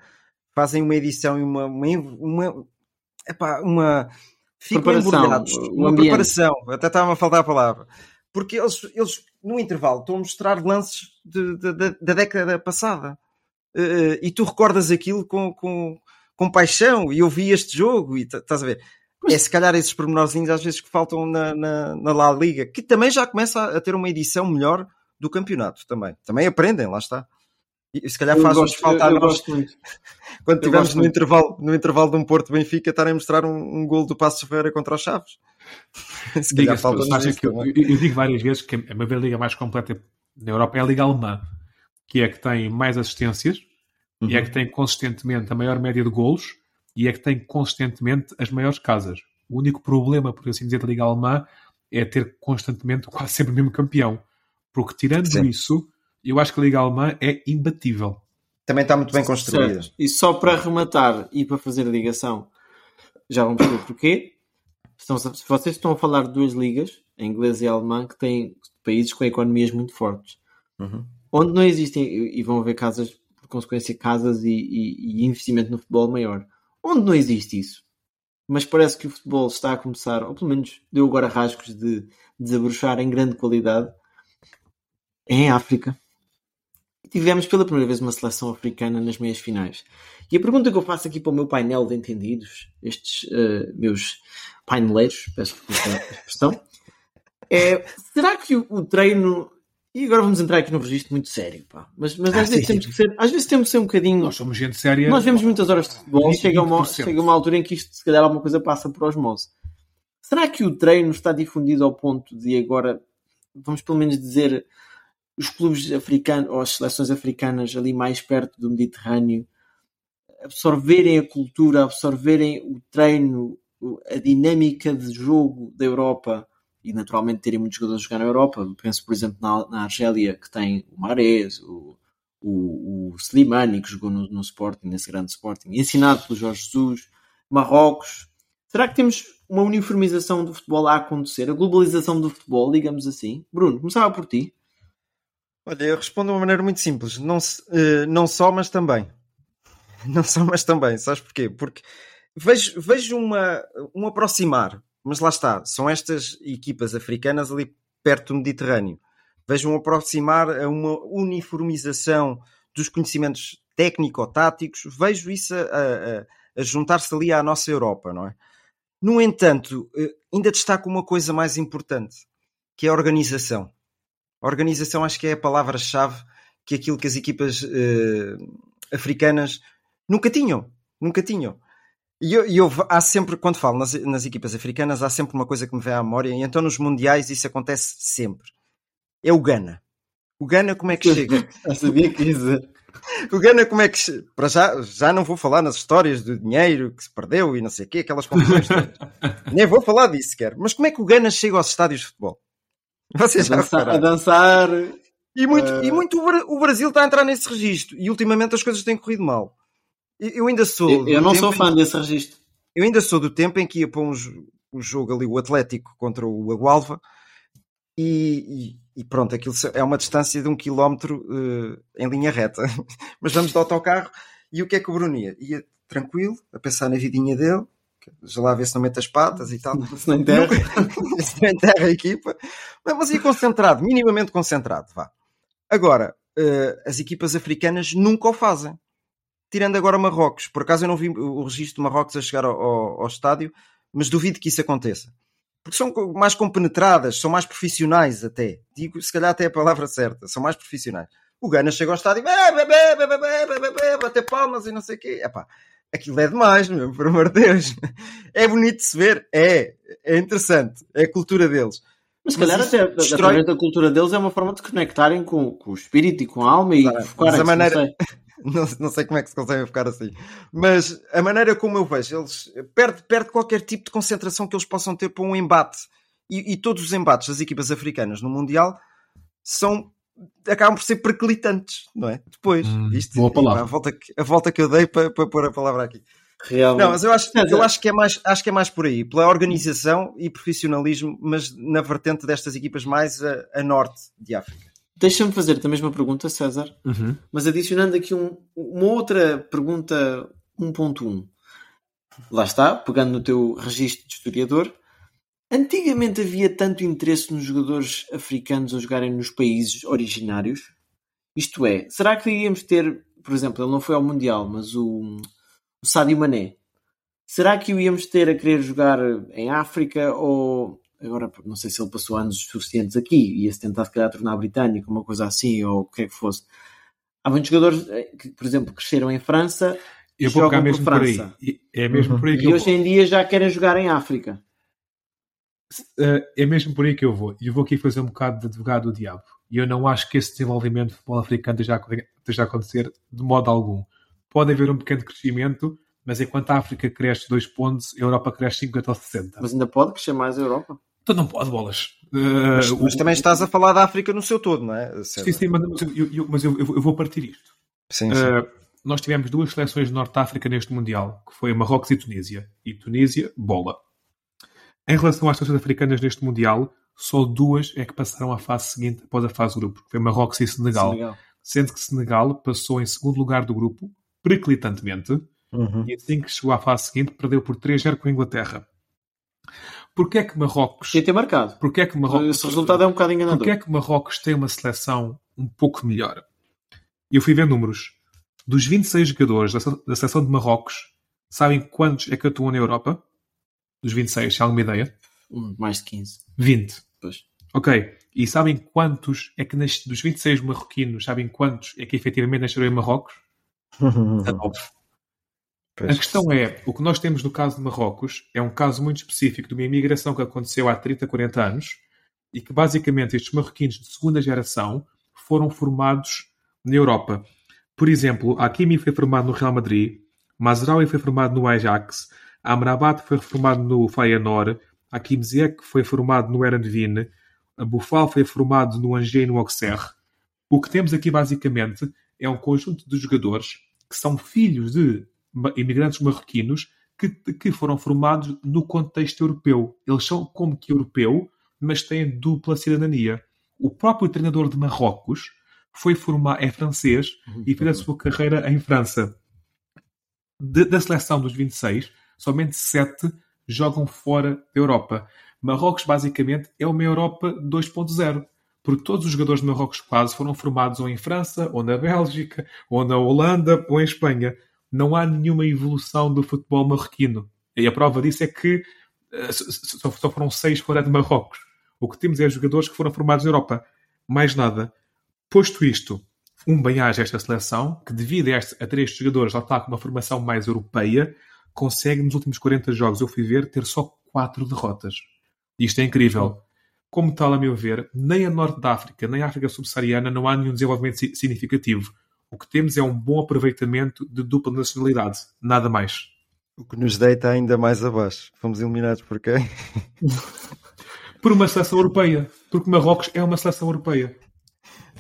fazem uma edição e uma. uma, uma, epá, uma ficam Preparação, embrulhados. Uma ambiente. preparação, até estava a faltar a palavra. Porque eles, eles, no intervalo, estão a mostrar lances de- de- de- da década passada. Eh, e tu recordas aquilo com, com, com paixão. E eu vi este jogo, e tá- estás a ver? É se calhar esses pormenorzinhos às vezes que faltam na, na, na La Liga, que também já começa a, a ter uma edição melhor do campeonato também. Também aprendem, lá está. E se calhar faz-nos faltar eu, nós, [LAUGHS] quando estivermos no intervalo, no intervalo de um Porto Benfica, estarem a mostrar um, um gol do Passo Ferreira contra os Chaves. [LAUGHS] se calhar falta que eu, eu, eu, digo várias vezes que a minha liga mais completa na Europa é a Liga Alemã, que é que tem mais assistências, uhum. e é que tem consistentemente a maior média de golos, e é que tem consistentemente as maiores casas. O único problema, por assim dizer, da Liga Alemã é ter constantemente quase sempre o mesmo campeão. Porque tirando Sim. isso, eu acho que a Liga Alemã é imbatível. Também está muito bem construída. Certo. E só para rematar e para fazer a ligação, já vamos ver porquê. Estão, vocês estão a falar de duas ligas, a inglesa e a alemã, que têm países com economias muito fortes. Uhum. Onde não existem, e vão haver casas, por consequência, casas e, e, e investimento no futebol maior. Onde não existe isso, mas parece que o futebol está a começar, ou pelo menos deu agora rasgos de desabrochar em grande qualidade, é em África. Tivemos pela primeira vez uma seleção africana nas meias finais. E a pergunta que eu faço aqui para o meu painel de entendidos, estes uh, meus paineleiros, peço desculpa a expressão, é: será que o, o, treino. E agora vamos entrar aqui num registro muito sério, pá. Mas, mas às, ah, vezes temos que ser, às vezes temos que ser um bocadinho. Nós somos gente séria. Nós vemos muitas horas de futebol e chega uma, chega uma altura em que isto, se calhar, alguma coisa passa por osmose. Será que o treino está difundido ao ponto de agora, vamos pelo menos dizer, os clubes africanos ou as seleções africanas ali mais perto do Mediterrâneo absorverem a cultura, absorverem o treino, a dinâmica de jogo da Europa e naturalmente terem muitos jogadores a jogar na Europa. Penso, por exemplo, na, na Argélia, que tem o Mares, o, o, o Slimani, que jogou no, no, Sporting, nesse grande Sporting, ensinado pelo Jorge Jesus, Marrocos. Será que temos uma uniformização do futebol a acontecer? A globalização do futebol, digamos assim? Bruno, começava por ti. Olha, eu respondo de uma maneira muito simples. Não, uh, não só, mas também. [LAUGHS] Não só, mas também. Sabes porquê? Porque vejo, vejo uma, um aproximar, mas lá está, são estas equipas africanas ali perto do Mediterrâneo. Vejo um aproximar a uma uniformização dos conhecimentos técnico-táticos. Vejo isso a, a, a juntar-se ali à nossa Europa, não é? No entanto, eh, ainda destaco uma coisa mais importante, que é a organização. A organização acho que é a palavra-chave que aquilo que as equipas uh, africanas nunca tinham. Nunca tinham. E eu, eu, há sempre, quando falo nas, nas, equipas africanas, há sempre uma coisa que me vem à memória, e então nos mundiais isso acontece sempre. É o Ghana. O Ghana como é que chega? [LAUGHS] Eu sabia que isso. O Ghana como é que Para já, já não vou falar nas histórias do dinheiro que se perdeu e não sei o quê, aquelas confusões [LAUGHS] Nem vou falar disso sequer. Mas como é que o Ghana chega aos estádios de futebol? Vocês a, dançar, a dançar. E muito, uh... e muito o Brasil está a entrar nesse registro. E ultimamente as coisas têm corrido mal. Eu ainda sou. Eu, eu não sou fã desse registro. Eu ainda sou do tempo em que ia para um, um jogo ali, o Atlético contra o Agualva. E, e, e, pronto, aquilo é uma distância de um quilómetro uh, em linha reta. [LAUGHS] Mas vamos de autocarro. E o que é que o Bruno ia? Ia tranquilo, a pensar na vidinha dele, já lá ver se não mete as patas e tal. Se não enterra. se não enterra a equipa. Mas ia concentrado, minimamente concentrado, vá. Agora, uh, as equipas africanas nunca o fazem. Tirando agora Marrocos. Por acaso eu não vi o registro de Marrocos a chegar ao, ao, ao estádio, mas duvido que isso aconteça. Porque são mais compenetradas, são mais profissionais até. Digo, se calhar até a palavra certa. São mais profissionais. O Gana chega ao estádio e bater palmas e não sei o quê. Epá, aquilo é demais, meu, por amor de Deus. É bonito de se ver, é, é interessante, é a cultura deles. Mas se calhar até destrói... através da cultura deles é uma forma de conectarem com, com o espírito e com a alma e claro, focarem a maneira... não, sei. [LAUGHS] não, não, sei como é que se conseguem ficar assim. Mas a maneira como eu vejo, eles perde, perde qualquer tipo de concentração que eles possam ter para um embate. E, e todos os embates das equipas africanas no Mundial são acabam por ser perclitantes, não é? Depois, hum, isto, boa palavra. A volta, que, a volta que eu dei para, para pôr a palavra aqui. Realmente. Não, mas eu acho, eu acho, que é mais, acho que é mais por aí, pela organização e profissionalismo, mas na vertente destas equipas mais a, a norte de África. Deixa-me fazer-te a mesma pergunta, César, uhum. mas adicionando aqui um, uma outra pergunta 1.1. Lá está, pegando no teu registro de historiador, Antigamente havia tanto interesse nos jogadores africanos a jogarem nos países originários? Isto é, será que iríamos ter, por exemplo, ele não foi ao Mundial, mas o, o Sadio Mané, será que o íamos ter a querer jogar em África ou agora não sei se ele passou anos suficientes aqui, ia-se tentar se calhar tornar britânico, uma coisa assim, ou o que é que fosse. Há muitos jogadores eh, que, por exemplo, cresceram em França Eu vou jogam pegar por mesmo por aí. França. E- É mesmo Uhum. por aí que E hoje em dia já querem jogar em África. Uh, é mesmo por aí que eu vou. E eu vou aqui fazer um bocado de advogado do diabo. E eu não acho que esse desenvolvimento do futebol africano esteja a, esteja a acontecer de modo algum. Pode haver um pequeno crescimento, mas enquanto a África cresce 2 pontos, a Europa cresce 50 ou 60. Mas ainda pode crescer mais a Europa. Então não pode bolas. Uh, Mas, mas o- também estás a falar da África no seu todo, não é? Sim, sim, mas, mas eu, eu- mas eu- eu- eu vou partir isto. Sim, sim. Uh, nós tivemos duas seleções de Norte África neste Mundial, que foi Marrocos e Tunísia. E Tunísia, bola. Em relação às seleções africanas neste Mundial, só duas é que passaram à fase seguinte após a fase do grupo, que foi Marrocos e Senegal. Senegal. Sendo que Senegal passou em segundo lugar do grupo, preclitantemente, Uhum. e assim que chegou à fase seguinte, perdeu por 3-0 com a Inglaterra. Porquê é que Marrocos... Podia ter marcado. Porquê é que Marrocos... Esse resultado é um bocado enganador. Porquê é que Marrocos tem uma seleção um pouco melhor? Eu fui ver números. Dos 26 jogadores da seleção de Marrocos, sabem quantos é que atuam na Europa? Dos 26, se há alguma ideia? Mais de 15. 20. Pois. Ok. E sabem quantos é que nas- dos 26 marroquinos, sabem quantos é que efetivamente nasceram em Marrocos? [LAUGHS] 19. Pois. A questão é, o que nós temos no caso de Marrocos é um caso muito específico de uma imigração que aconteceu há 30, 40 anos e que basicamente estes marroquinos de segunda geração foram formados na Europa. Por exemplo, Hakimi foi formado no Real Madrid, Mazraoui foi formado no Ajax, Amrabat foi formado no Feyenoord, Hakim Ziyech foi formado no Erenvin, Boufal foi formado no Angers e no Auxerre. O que temos aqui basicamente é um conjunto de jogadores que são filhos de imigrantes marroquinos que, que foram formados no contexto europeu. Eles são como que europeu, mas têm dupla cidadania. O próprio treinador de Marrocos foi formar, é francês e fez a sua carreira em França. De- da seleção dos 26, somente 7 jogam fora da Europa. Marrocos, basicamente, é uma Europa 2.0. Porque todos os jogadores de Marrocos quase foram formados ou em França, ou na Bélgica, ou na Holanda, ou em Espanha. Não há nenhuma evolução do futebol marroquino. E a prova disso é que eh, só- foram seis fora de Marrocos. O que temos é jogadores que foram formados na Europa. Mais nada. Posto isto, um bem-aja esta seleção, que devido a, este, a jogadores já está com uma formação mais europeia, consegue nos últimos 40 jogos, eu fui ver, ter só 4 derrotas. Isto é incrível. Como tal, a meu ver, nem a Norte da África, nem a África Subsaariana não há nenhum desenvolvimento si- significativo. O que temos é um bom aproveitamento de dupla nacionalidade. Nada mais. O que nos deita ainda mais abaixo. Fomos eliminados por quem? [LAUGHS] Por uma seleção europeia. Porque Marrocos é uma seleção europeia.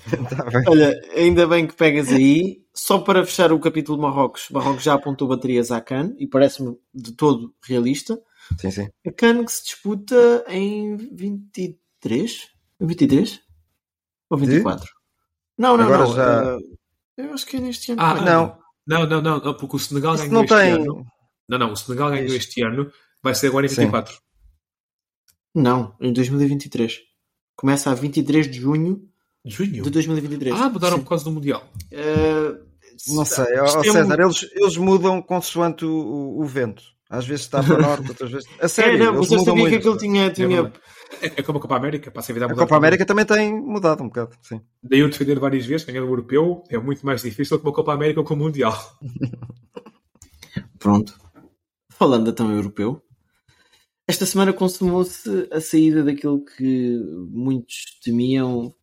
[LAUGHS] Tá bem. Olha, ainda bem que pegas aí. Só para fechar o capítulo de Marrocos, Marrocos já apontou baterias à CAN e parece-me de todo realista. Sim, sim. A CAN que se disputa em 23? 23? Ou 24? Não, não, Agora não. já- eh, eu acho que é neste ano. Ah, não. Não, não, não, não, porque o Senegal Isso ganhou não este tem- ano. Não, não, o Senegal ganhou Isso. este ano, vai ser agora em Sim. 24. Não, em 2023. Começa a 23 de junho Junho? de 2023. Ah, mudaram Sim. por causa do Mundial. Eh, Não sei, ó, é um- César, eles, eles mudam consoante o, o- o vento. Às vezes está para norte, outras vezes. A É, sério, não, mas eu mudam sabia que muito. aquilo tinha. tinha... verdade. É, é como a Copa América, passa a vida a A mudar. Copa América também tem mudado um bocado, sim. Daí eu defender várias vezes, ganhar o europeu é muito mais difícil que uma Copa América ou com o Mundial. [LAUGHS] Pronto. Falando então europeu, esta semana consumou-se a saída daquele que muitos temiam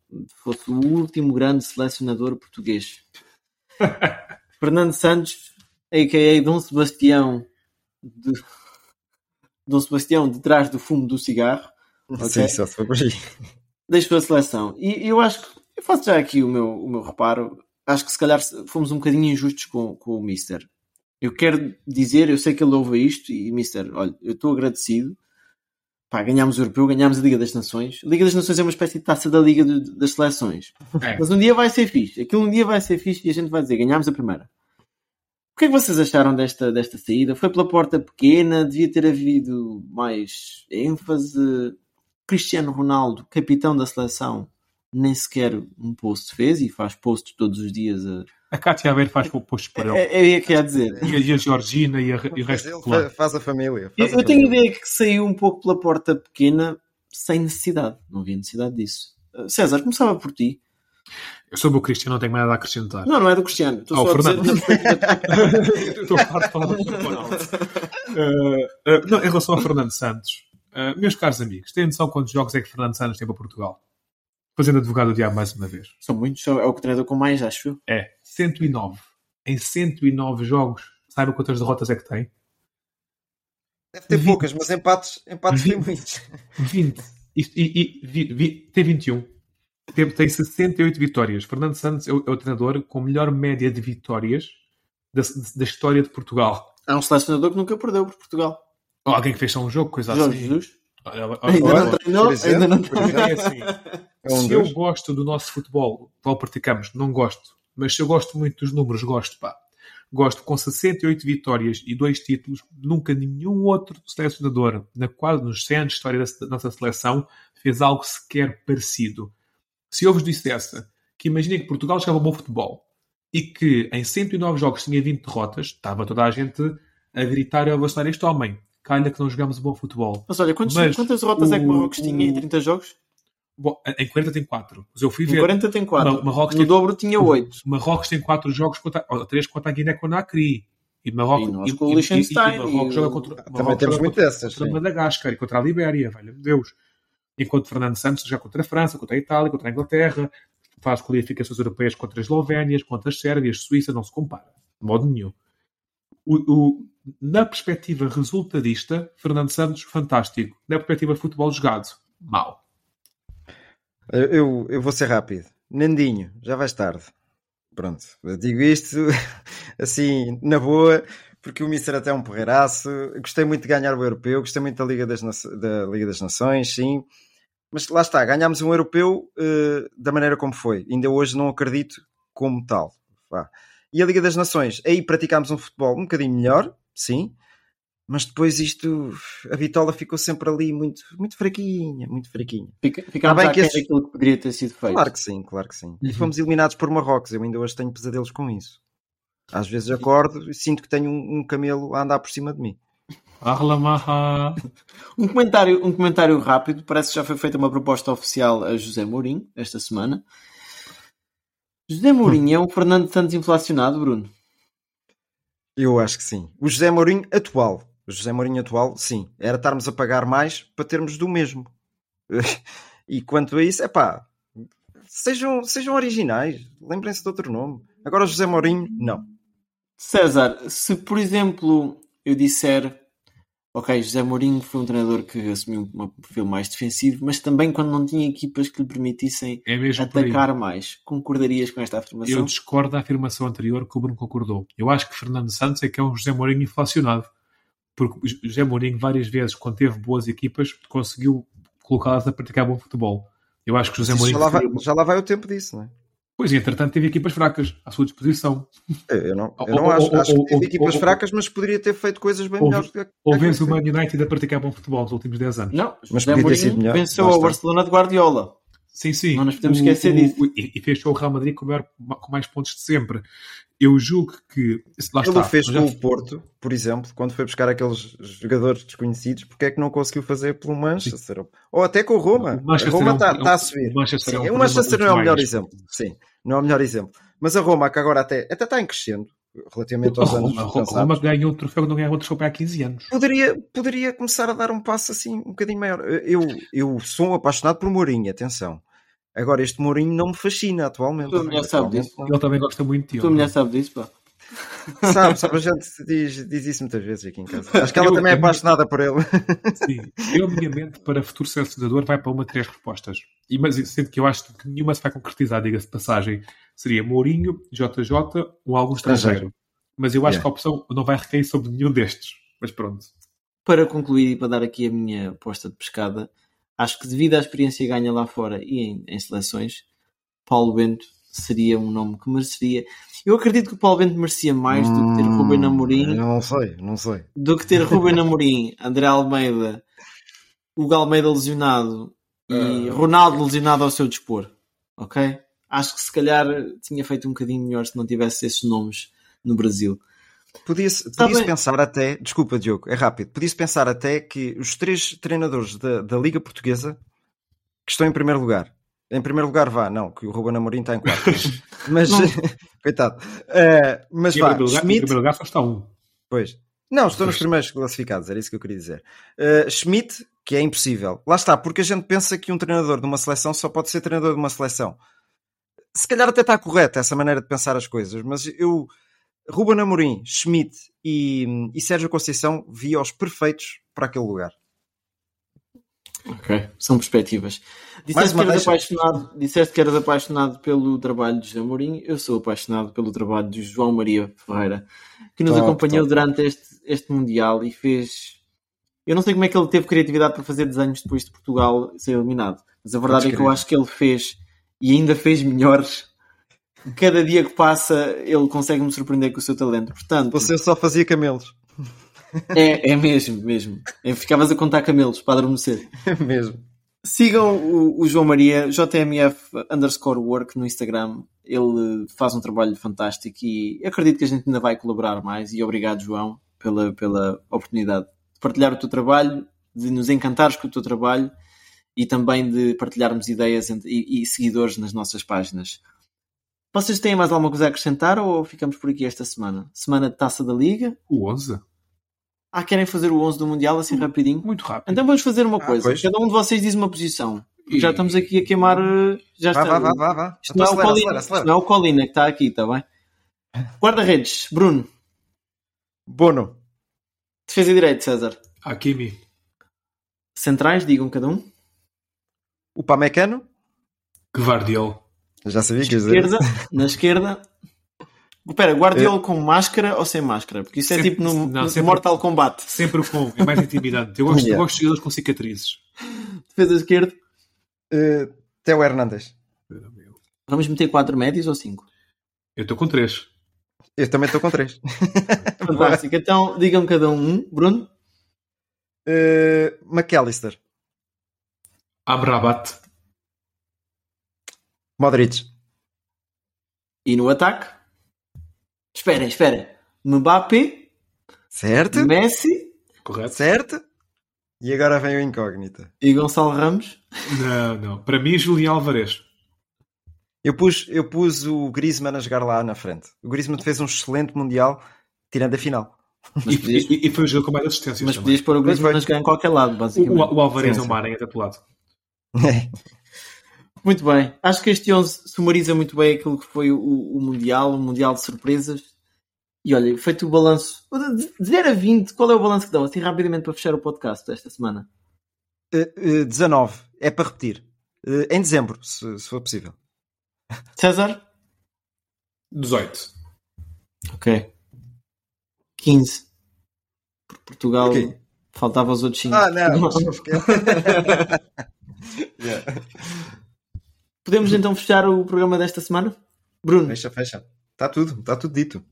fosse o último grande selecionador português. [LAUGHS] Fernando Santos, a.k.a. Dom Sebastião, de... Dom Sebastião de trás do fumo do cigarro, Ok. Sim, só aí. deixou a seleção. E eu acho que, eu faço já aqui o meu, o meu reparo, acho que se calhar fomos um bocadinho injustos com, com o Mister. Eu quero dizer, eu sei que ele ouve isto e Mister, olha, eu estou agradecido. Pá, ganhámos o Europeu, ganhámos a Liga das Nações. A Liga das Nações é uma espécie de taça da Liga de- das Seleções. É. Mas um dia vai ser fixe. Aquilo um dia vai ser fixe e a gente vai dizer, ganhámos a primeira. O que é que vocês acharam desta, desta saída? Foi pela porta pequena? Devia ter havido mais ênfase? Cristiano Ronaldo, capitão da seleção, nem sequer um post fez e faz posts todos os dias. A... A Cátia Aveiro faz postos para ele. É, é, o que ia dizer. E a, e a Georgina e, a, e o resto ele do clã. fa- faz a família. Eu, faz a eu tenho família. ideia que saiu um pouco pela porta pequena sem necessidade. Não havia necessidade disso. Uh, César, começava por ti. Eu sobre o Cristiano não tenho mais nada a acrescentar. Não, não é do Cristiano. Estou Ah, o só a dizer Fernando. na [LAUGHS] perspectiva- Estou farto de falar do Ronaldo. Uh, uh, não, em relação ao Fernando Santos, uh, meus caros amigos, têm noção quantos jogos é que Fernando Santos tem para Portugal? Fazendo advogado do diabo mais uma vez. São muitos, é o que treinador com mais, acho eu. É 109. Em 109 jogos, saiba quantas derrotas é que tem? Deve ter Vi- poucas, mas empates, empates tem Vi- muitos. 20. Isto- E, e- vi- vi- tem 21. Tem, tem 68 vitórias. Fernando Santos é o, é o treinador com melhor média de vitórias da, da história de Portugal. Há um selecionador que nunca perdeu por Portugal. Ou alguém que fez só um jogo, coisa Jorge assim. Jesus. Olha, olha, Ainda olha, não treinou, ainda não exemplo. É assim, É um se eu gosto do nosso futebol, qual praticamos, não gosto. Mas se eu gosto muito dos números, gosto, pá. Gosto com 68 vitórias e dois títulos. Nunca nenhum outro selecionador, na quase nos 100 anos de história da, nossa seleção, fez algo sequer parecido. Se eu vos dissesse que imaginem que Portugal jogava bom futebol e que em 109 jogos tinha 20 derrotas, estava toda a gente a gritar e a ovacionar este homem. Calha que não jogamos bom futebol. Mas olha, quantos- Mas quantas derrotas é que o- Marrocos tinha em 30 jogos? Bom, em 40 tem 4. Mas eu fui Em ver. 40 tem 4. Ma- Marrocos no tem- dobro tinha 8. Marrocos tem 4 jogos contra, ou 3 contra a Guiné-Conakry. E Marrocos, E o Liechtenstein e Marrocos e joga o- contra, Também Marrocos temos joga muito contra, dessas. contra. Madagascar e contra a Libéria, valha-me Deus. Enquanto Fernando Santos joga contra a França, contra a Itália, contra a Inglaterra, faz qualificações europeias contra as Eslovénias, contra as Sérvias, Suíça, não se compara. De modo nenhum. O, o- na perspectiva resultadista, Fernando Santos, fantástico. Na perspectiva de futebol jogado, mau. Eu, eu, vou ser rápido. Nandinho, já vais tarde. Pronto, digo isto [LAUGHS] assim, na boa, porque o Mister até é um porreiraço. Gostei muito de ganhar o europeu, gostei muito da Liga das, Naço- da Liga das Nações, sim. Mas lá está, ganhámos um europeu eh, da maneira como foi. Ainda hoje não acredito como tal. Vá. E a Liga das Nações, aí praticámos um futebol um bocadinho melhor, sim. Mas depois isto, a Vitola ficou sempre ali muito, muito fraquinha, muito fraquinha. Fica, ficámos bem que esses- daquilo que poderia ter sido feito. Claro que sim, claro que sim. E Uhum. fomos eliminados por Marrocos. Eu ainda hoje tenho pesadelos com isso. Às vezes acordo e sinto que tenho um, um camelo a andar por cima de mim. Arlamaha. [LAUGHS] Um comentário, um comentário rápido. Parece que já foi feita uma proposta oficial a José Mourinho esta semana. José Mourinho é um Fernando Santos inflacionado, Bruno. Eu acho que sim. O José Mourinho atual. O José Mourinho atual, sim. Era estarmos a pagar mais para termos do mesmo. [LAUGHS] E quanto a isso, é pá, sejam, sejam originais. Lembrem-se de outro nome. Agora o José Mourinho, não. César, se por exemplo eu disser ok, José Mourinho foi um treinador que assumiu um perfil mais defensivo, mas também quando não tinha equipas que lhe permitissem É atacar mais, concordarias com esta afirmação? Eu discordo da afirmação anterior que o Bruno concordou. Eu acho que Fernando Santos é que é um José Mourinho inflacionado. Porque o José Mourinho, várias vezes, quando teve boas equipas, conseguiu colocá-las a praticar bom futebol. Eu acho que o José Isso Mourinho. já, lá vai, já lá vai o tempo disso, não é? Pois, entretanto, teve equipas fracas à sua disposição. Eu não, eu não ou- acho. ou- acho que ou- teve ou- equipas ou- fracas, mas poderia ter feito coisas bem ou- melhores. que- Ou que vês o. Man United a praticar bom futebol nos últimos 10 anos. Não, Mas José podia ter sido Mourinho melhor. venceu ao está. Barcelona de Guardiola. Sim, sim. Não nos podemos O- esquecer o- disso. E, e fechou o Real Madrid com, o maior- com mais pontos de sempre. Eu julgo que. Lá Ele está. o fez já- com o Porto, por exemplo, quando foi buscar aqueles jogadores desconhecidos, porque é que não conseguiu fazer pelo Manchester? Ou até com o Roma. O Manchester a Roma é um- está é um- a subir. o Manchester é um Sim, o problema Manchester não é o melhor mais. exemplo. Sim, não é o melhor exemplo. Mas a Roma, que agora até, até está em crescendo, relativamente aos anos a Roma passados, ganhou um troféu que não ganhava outro troféu há 15 anos. poderia, poderia começar a dar um passo assim um bocadinho maior. Eu, eu sou um apaixonado por Mourinho, atenção. Agora, este Mourinho não me fascina atualmente. Tu mulher sabe Atualmente disso. Ele também gosta muito de A tua mulher sabe disso, pá. [LAUGHS] Sabe, sabe, a gente diz, diz isso muitas vezes aqui em casa. Acho que ela Eu- também é minha- apaixonada por ele. [LAUGHS] Sim. Eu, minha mente, para futuro selecionador, vai para uma de três respostas. E, mas sendo que eu acho que nenhuma se vai concretizar, diga-se de passagem. Seria Mourinho, JJ ou algum estrangeiro. Estrangeiro. Mas eu acho Yeah. que a opção não vai recair sobre nenhum destes. Mas pronto. Para concluir e para dar aqui a minha aposta de pescada, acho que devido à experiência ganha lá fora e em, em seleções, Paulo Bento seria um nome que mereceria. Eu acredito que o Paulo Bento merecia mais do que ter Hum, Ruben Amorim, Não sei, não sei. do que ter Ruben Amorim, André Almeida, Hugo Almeida lesionado e Ronaldo lesionado ao seu dispor. Ok? Acho que se calhar tinha feito um bocadinho melhor se não tivesse esses nomes no Brasil. Podia-se Tá podia pensar até, desculpa Diogo, é rápido, podia-se pensar até que os três treinadores da, da Liga Portuguesa que estão em primeiro lugar, Em primeiro lugar, vá, não, que o Ruben Amorim está em quarto. mas, [LAUGHS] [LAUGHS] coitado. Uh, mas em vá, primeiro lugar, Schmidt, Em primeiro lugar só está um. Pois. Não, estou nos primeiros classificados, era isso que eu queria dizer. Uh, Schmidt, que é impossível. Lá está, porque a gente pensa que um treinador de uma seleção só pode ser treinador de uma seleção. Se calhar até está correta essa maneira de pensar as coisas, mas eu, Ruben Amorim, Schmidt e, e Sérgio Conceição via os perfeitos para aquele lugar. Ok, são perspectivas. Disseste que, eras apaixonado, disseste que eras apaixonado pelo trabalho de José Mourinho, eu sou apaixonado pelo trabalho de João Maria Ferreira, que nos top, acompanhou top. durante este, este Mundial e fez. Eu não sei como é que ele teve criatividade para fazer desenhos depois de Portugal ser eliminado, mas a verdade é que eu acho que ele fez e ainda fez melhores. Cada dia que passa, ele consegue me surpreender com o seu talento. Portanto, você só fazia camelos. É, é mesmo, mesmo. É, ficavas a contar camelos para adormecer. [LAUGHS] É mesmo. Sigam o, o, João Maria, JMF underscore work no Instagram. Ele faz um trabalho fantástico e acredito que a gente ainda vai colaborar mais. E obrigado, João, pela, pela oportunidade de partilhar o teu trabalho, de nos encantares com o teu trabalho e também de partilharmos ideias e, e seguidores nas nossas páginas. Vocês têm mais alguma coisa a acrescentar ou ficamos por aqui esta semana? Semana de taça da Liga? O 11? Ah, querem fazer o 11 do Mundial assim rapidinho? Muito rápido. Então vamos fazer uma ah, coisa. Pois. Cada um de vocês diz uma posição. E... Já estamos aqui a queimar. Eh, já vá, está... vá, vá, vá, Isto não, é acelera, Colina, acelera, acelera. não é o Colina que está aqui, está bem? Guarda-redes, Bruno. Bono. Defesa direito, César. Hakimi. Centrais, digam cada um. O Pamecano. Guardiol. Já sabia que esquerda, Na esquerda, Espera, Guardiola é... com máscara ou sem máscara? Porque isso é sempre, é tipo no, não, no Mortal Kombat. Sempre com, é mais intimidante. Eu gosto, yeah. eu gosto de jogadores com cicatrizes. Defesa esquerda? Uh, Teo Hernandes. Vamos meter 4 médios ou 5? Eu estou com 3. Eu também estou com 3. [LAUGHS] Fantástico. então digam cada um. Bruno? Uh, McAllister. Amrabat. Modric. E no ataque? Esperem, esperem. Mbappé. Certo. Messi. Correto. Certo. E agora vem o incógnita. E Gonçalo Ramos? Não, não. Para mim, Julião Alvarez. Eu pus, eu pus o Griezmann a jogar lá na frente. O Griezmann fez um excelente Mundial, tirando a final. E, podias... e, e, foi o jogo com mais assistências Mas também. podias pôr o Griezmann a jogar em qualquer lado, basicamente. O, o Alvarez sim, é uma aranha do lado. [LAUGHS] Muito bem. Acho que este 11 sumariza muito bem aquilo que foi o, o Mundial, o Mundial de surpresas. E olha, feito o balanço. De 0 a 20, qual é o balanço que dão? Assim rapidamente para fechar o podcast desta semana. Uh, uh, 19. É para repetir. Uh, em dezembro, se, se, for possível. César? 18. Ok. 15. Por Portugal okay. faltava os outros 5. Ah, não. [LAUGHS] [LAUGHS] [LAUGHS] yeah. Podemos então fechar o programa desta semana? Bruno? Fecha, fecha. Está tudo, está tudo dito.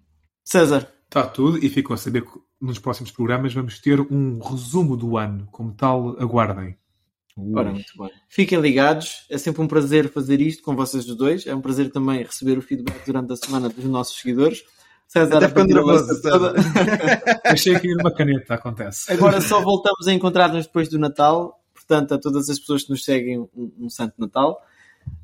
César? Está tudo e ficam a saber que nos próximos programas vamos ter um resumo do ano. Como tal, aguardem. Ora, muito bem. Fiquem ligados. É sempre um prazer fazer isto com vocês os dois. É um prazer também receber o feedback durante a semana dos nossos seguidores. César, Até ficando nervoso, toda... [LAUGHS] [LAUGHS] Achei que uma caneta acontece. Agora só [LAUGHS] voltamos a encontrar-nos depois do Natal. Portanto, a todas as pessoas que nos seguem, um, um Santo Natal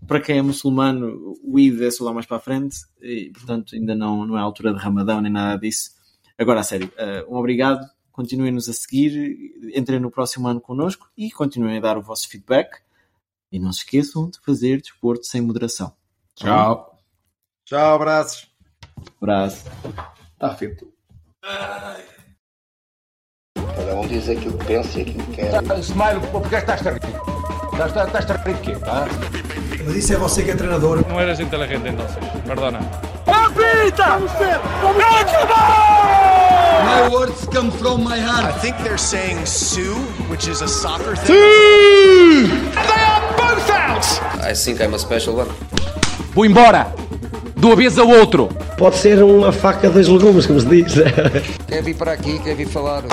para quem é muçulmano, o Eid é só lá mais para a frente e, portanto, ainda não, não é a altura de Ramadão nem nada disso. Agora, a sério, uh, um obrigado. Continuem-nos a seguir, entrem no próximo ano connosco e continuem a dar o vosso feedback. E não se esqueçam de fazer desporto sem moderação. Tchau. Tchau, abraços. Abraço. Está feito. Cada um diz aquilo que pensa e aquilo que quer. Smile, porque estás a rir? Estás, estás qué? ¿Ah? Lo dice você que é treinador. No eres inteligente entonces, perdona. ¡Apita! My words come from my heart. I think they're saying Sue, which is a soccer thing. Sue! And they are both out! I think I'm a special one. Vou embora! De uma vez ao outro! Pode ser uma faca dos legumes, como se diz. quer vir para aqui, quer vir falar